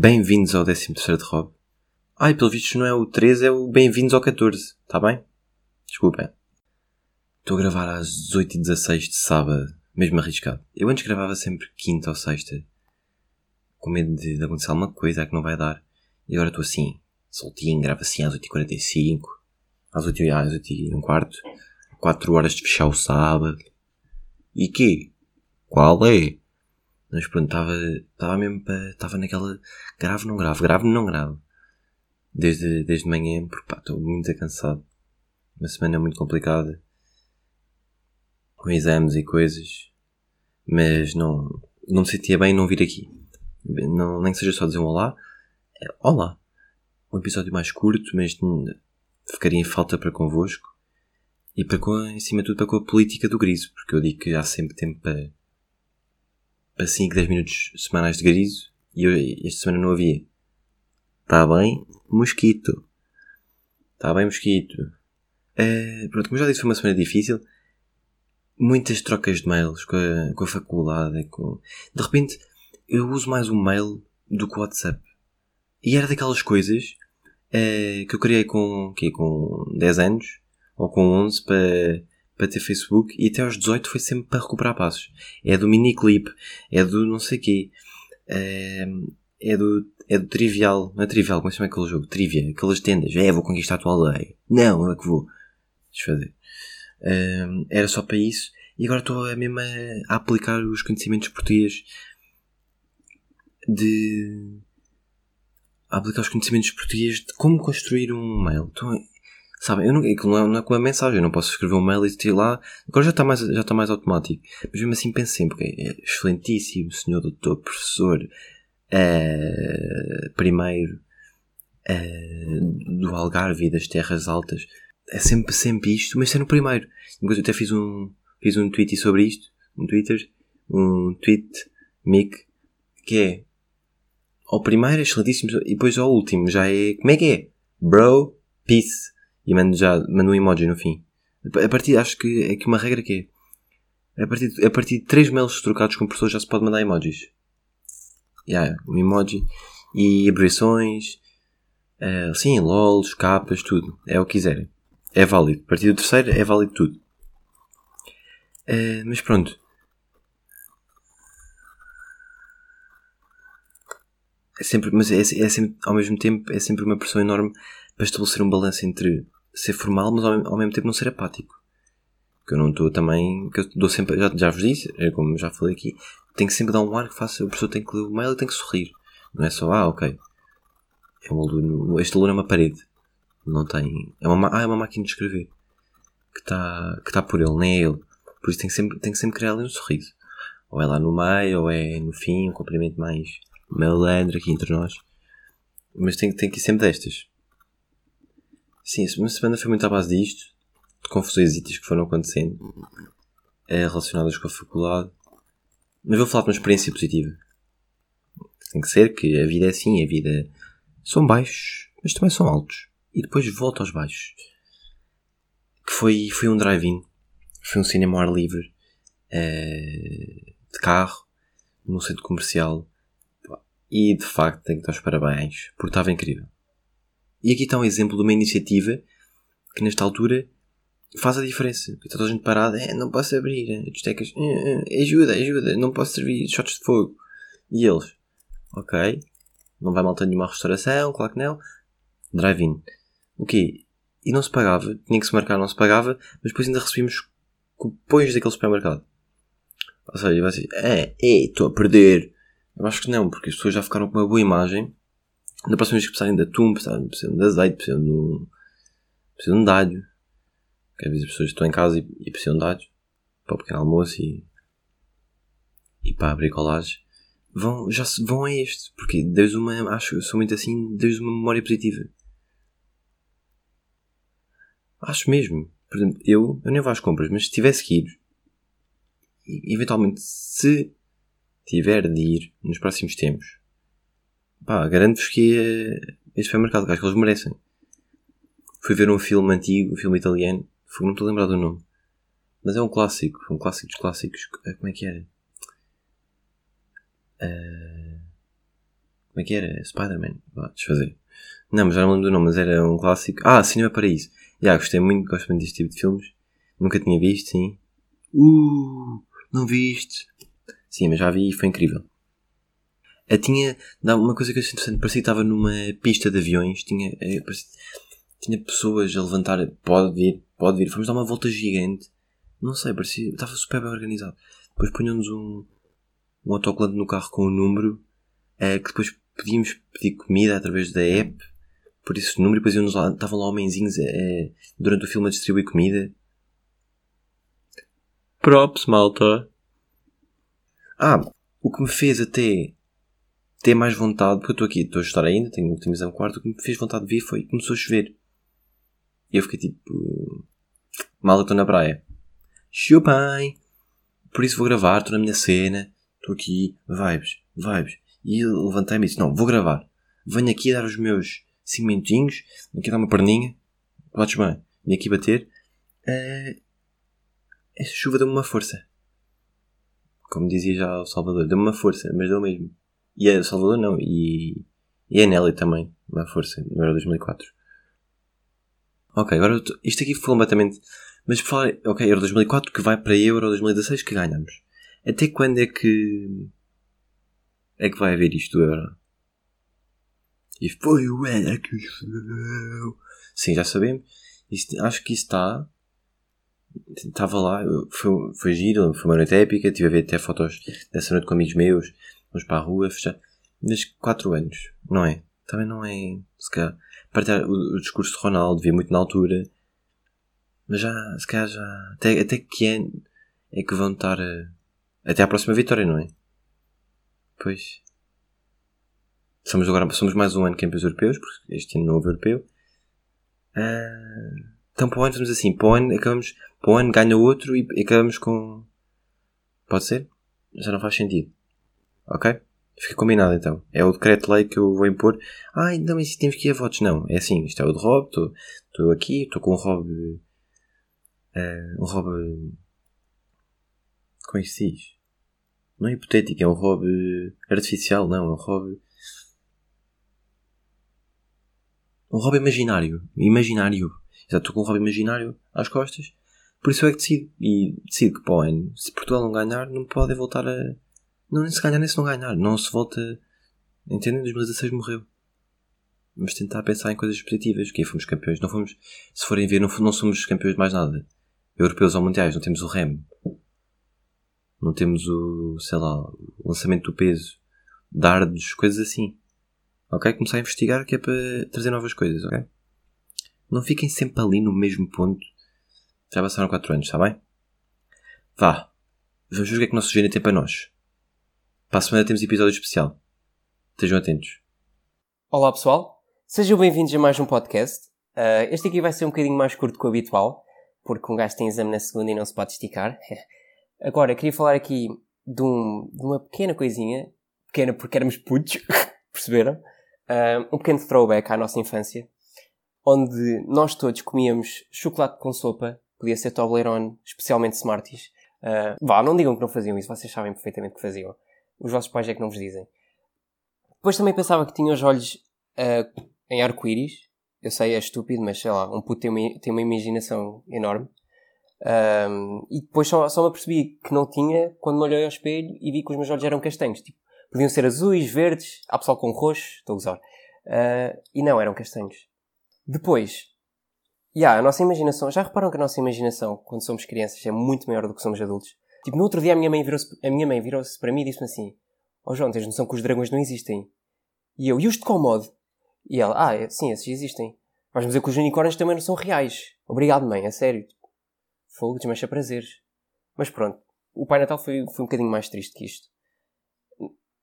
Bem-vindos ao 13 de Rob. Ai, pelo visto não é o 13, é o Bem-vindos ao 14. Está bem? Desculpem. Estou a gravar às 18h16 de sábado, mesmo arriscado. Eu antes gravava sempre quinta ou sexta, com medo de, de acontecer alguma coisa que não vai dar. E agora estou assim, soltinho, gravo assim às 8h45, às 8h, às 8h um quarto, 4 horas de fechar o sábado. E quê? Qual é? Mas pronto, estava, estava mesmo para, estava naquela, grave não grave, grave não grave. Desde, desde manhã, porque pá, estou muito cansado. Uma semana muito complicada. Com exames e coisas. Mas não, não me sentia bem não vir aqui. Não, nem que seja só dizer um olá. É, olá. Um episódio mais curto, mas ficaria em falta para convosco. E para com, em cima de tudo, para com a política do griso. Porque eu digo que há sempre tempo para, para 5, 10 minutos semanais de griso. E eu, esta semana não havia. Está bem, mosquito. Está bem, mosquito. Uh, pronto, como já disse, foi uma semana difícil. Muitas trocas de mails com a, com a faculdade. Com... De repente, eu uso mais o mail do que o WhatsApp. E era daquelas coisas uh, que eu criei com, que, com 10 anos ou com 11 para, para ter Facebook e até aos 18 foi sempre para recuperar passos. É do miniclip, é do não sei quê, é, é do, é do trivial, não é trivial, como é se chama aquele jogo? Trivia, aquelas tendas, é, vou conquistar a tua aldeia. Não, eu é que vou desfazer. É, era só para isso e agora estou a mesmo a aplicar os conhecimentos portugueses de a aplicar os conhecimentos portugueses de como construir um mail. Então, Sabem, eu não, não, é, não é com a mensagem, eu não posso escrever um mail e ter lá. Agora já está mais, já está mais automático. Mas mesmo assim penso sempre, é excelentíssimo, senhor doutor, professor, uh, primeiro, uh, do Algarve e das Terras Altas. É sempre, sempre isto, mas é no primeiro. Eu até fiz um, fiz um tweet sobre isto, um Twitter, um tweet, mic, que é, ao primeiro é excelentíssimo, e depois ao último já é, como é que é? Bro, peace e mando já mando um emoji no fim. A partir, acho que é que uma regra que é. A partir, a partir de 3 mails trocados com pessoas já se pode mandar emojis. Yeah, um emoji. E abreviações. Uh, sim, lols, capas, tudo. É o que quiserem. É válido. A partir do terceiro é válido tudo. Uh, mas pronto. É sempre, mas é, é sempre, ao mesmo tempo, é sempre uma pressão enorme para estabelecer um balanço entre ser formal, mas ao, ao mesmo tempo não ser apático. Que eu não estou também. que eu dou sempre. Já, já vos disse, é como já falei aqui, tenho que sempre dar um ar que faça. A pessoa tem que ler o mail e tem que sorrir. Não é só, ah, ok. É um aluno, este aluno é uma parede. Não tem. É uma, ah, é uma máquina de escrever. Que está que tá por ele, nem é ele. Por isso tem que sempre, tem que sempre criar ali um sorriso. Ou é lá no meio, ou é no fim, um cumprimento mais malandro aqui entre nós. Mas tem, tem que ir sempre destas. Sim, a semana foi muito à base disto, de confusões que foram acontecendo, é, relacionadas com a faculdade. Mas vou falar de uma experiência positiva. Tem que ser que a vida é assim, a vida são baixos, mas também são altos. E depois volta aos baixos. Que foi, foi um drive-in. Foi um cinema ao ar livre. É, de carro. Num centro comercial. E de facto tenho que dar os parabéns. Porque estava incrível. E aqui está um exemplo de uma iniciativa que nesta altura faz a diferença. Está toda a gente parada, é, não posso abrir, é, discotecas, é, ajuda, ajuda, não posso servir shots de fogo. E eles, ok, não vai malta nenhuma restauração, claro que não. Drive-in. O quê? E não se pagava, tinha que se marcar, não se pagava, mas depois ainda recebíamos cupões daquele supermercado. Ou seja, vai dizer, é, estou a perder. Eu acho que não, porque as pessoas já ficaram com uma boa imagem da próxima vez que precisarem de atum, precisarem, de azeite, precisam de, um, precisam de alho. Que às vezes as pessoas estão em casa e, e precisam de alho para o pequeno almoço e, e para a bricolagem. Vão, já se, vão a este, porque desde uma, acho que sou muito assim, desde uma memória positiva. Acho mesmo. Por exemplo, eu, eu nem vou às compras, mas se tivesse que ir, eventualmente, se tiver de ir nos próximos tempos, Pá, garanto-vos que é este supermercado, que acho que eles merecem. Fui ver um filme antigo, um filme italiano, não estou a lembrar do nome. Mas é um clássico, um clássico dos clássicos. Eh, como é que era? Uh, como é que era? Spider-Man. Vá, desfazer. Não, mas já não lembro do nome, mas era um clássico. Ah, Cinema Paraíso. Já, gostei muito, gosto muito deste tipo de filmes. Nunca tinha visto, sim. Uh, não viste? Sim, mas já vi e foi incrível. Eu tinha, uma coisa que eu achei interessante, parecia que estava numa pista de aviões, tinha, é, parecia, tinha pessoas a levantar, pode vir, pode vir, fomos dar uma volta gigante. Não sei, parecia, estava super bem organizado. Depois punham-nos um, um autocolante no carro com o um número, é, que depois podíamos pedir comida através da app, por o número, e depois iam lá, estavam lá homenzinhos é, durante o filme a distribuir comida. Props, malta. Ah, o que me fez até ter mais vontade, porque eu estou aqui, estou a estudar ainda, tenho o último exame quarto, o que me fez vontade de vir foi que começou a chover. E eu fiquei tipo. Mal estou na praia. Chupem! Por isso vou gravar, estou na minha cena, estou aqui, vibes, vibes. E levantei-me e disse: Não, vou gravar. Venho aqui dar os meus 5 minutinhos, venho aqui dar uma perninha, bates bem, venho aqui bater. Uh, essa chuva deu-me uma força. Como dizia já o Salvador, deu-me uma força, mas deu mesmo. E a Salvador não, e, e a Nelly também, uma força, no Euro 2004. Ok, agora isto aqui foi completamente. Mas por falar, ok, Euro 2004 que vai para Euro 2016 que ganhamos. Até quando é que. é que vai haver isto do Euro? E foi o Era que os Sim, já sabemos. Isto, acho que isso está. Estava lá, foi, foi giro, foi uma noite épica. Tive a ver até fotos dessa noite com amigos meus. Vamos para a rua, fechar. Mas 4 anos, não é? Também não é. Se calhar. Partilhar o, o discurso de Ronaldo, vi muito na altura. Mas já, se calhar já. Até, até que ano é que vão estar. A, até à próxima vitória, não é? Pois. Somos agora somos mais um ano campeões europeus, porque este ano não houve europeu. Uh, então para o ano fazemos assim, para o ano acabamos, para o ano ganha outro e acabamos com. Pode ser? Já não faz sentido. Ok? Fica combinado então. É o decreto-lei que eu vou impor. Ah, não, mas temos que ir a votos. Não, é assim, isto é o de Rob, estou aqui, estou com um Rob. Uh, um Rob. Como é que se diz? Não é hipotético, é um Rob artificial, não, é um Rob. Um Rob imaginário. Imaginário. Exato, estou com um Rob imaginário às costas. Por isso é que decido. E decido que para o ano, se Portugal não ganhar, não pode voltar a não, se ganhar nem se não ganhar. Não se volta. Entendem? 2016 morreu. Vamos tentar pensar em coisas positivas. Que fomos campeões. Não fomos. Se forem ver, não, não somos campeões de mais nada. Europeus ou mundiais. Não temos o REM. Não temos o. sei lá. O lançamento do peso. Dardos. Coisas assim. Ok? Começar a investigar que é para trazer novas coisas. Ok? Não fiquem sempre ali no mesmo ponto. Já passaram 4 anos, está bem? Vá. Vamos ver o que é que o nosso gênio tem para nós. Para a semana temos episódio especial. Estejam atentos. Olá pessoal, sejam bem-vindos a mais um podcast. Uh, este aqui vai ser um bocadinho mais curto que o habitual, porque um gajo tem exame na segunda e não se pode esticar. Agora, queria falar aqui de, um, de, uma pequena coisinha, pequena porque éramos putos, perceberam? Uh, um pequeno throwback à nossa infância, onde nós todos comíamos chocolate com sopa, podia ser Toblerone, especialmente Smarties. Uh, vá, não digam que não faziam isso, vocês sabem perfeitamente que faziam. Os vossos pais é que não vos dizem. Depois também pensava que tinha os olhos uh, em arco-íris. Eu sei, é estúpido, mas sei lá, um puto tem uma, tem uma imaginação enorme. Um, e depois só, só me apercebi que não tinha quando me olhei ao espelho e vi que os meus olhos eram castanhos. Tipo, podiam ser azuis, verdes, há pessoal com roxo, estou a usar. Uh, e não, eram castanhos. Depois, yeah, a nossa imaginação, já reparam que a nossa imaginação, quando somos crianças, é muito maior do que somos adultos? Tipo, no outro dia a minha mãe virou-se, a minha mãe virou-se para mim e disse-me assim: Ó oh, João, tens noção que os dragões não existem? E eu, e os de Comodo? E ela, ah, é, sim, esses existem. Vais-me dizer que os unicórnios também não são reais. Obrigado, mãe, a sério. Fogo, desmancha prazeres. Mas pronto, o Pai Natal foi, foi um bocadinho mais triste que isto.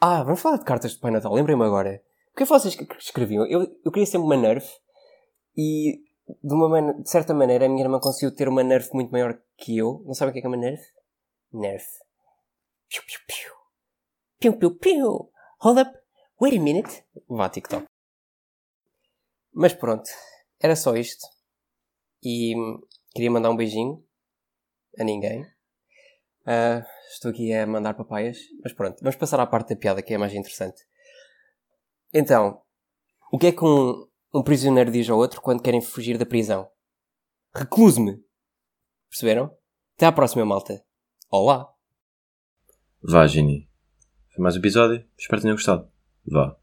Ah, vamos falar de cartas de Pai Natal, lembrei-me agora. O que é que vocês escreviam? Eu, eu queria sempre uma Nerf e, de, uma de certa maneira, a minha irmã conseguiu ter uma Nerf muito maior que eu. Não sabem o que é, que é uma Nerf? Nerf. Piu, piu, piu. Piu, piu, piu. Hold up. Wait a minute. Vá, TikTok. Mas pronto. Era só isto. E queria mandar um beijinho a ninguém. Uh, estou aqui a mandar papaias. Mas pronto. Vamos passar à parte da piada que é mais interessante. Então, o que é que um, um prisioneiro diz ao outro quando querem fugir da prisão? Recluse-me. Perceberam? Até à próxima, malta. Olá. Vá, Gini. Foi mais um episódio. Espero que tenham gostado. Vá.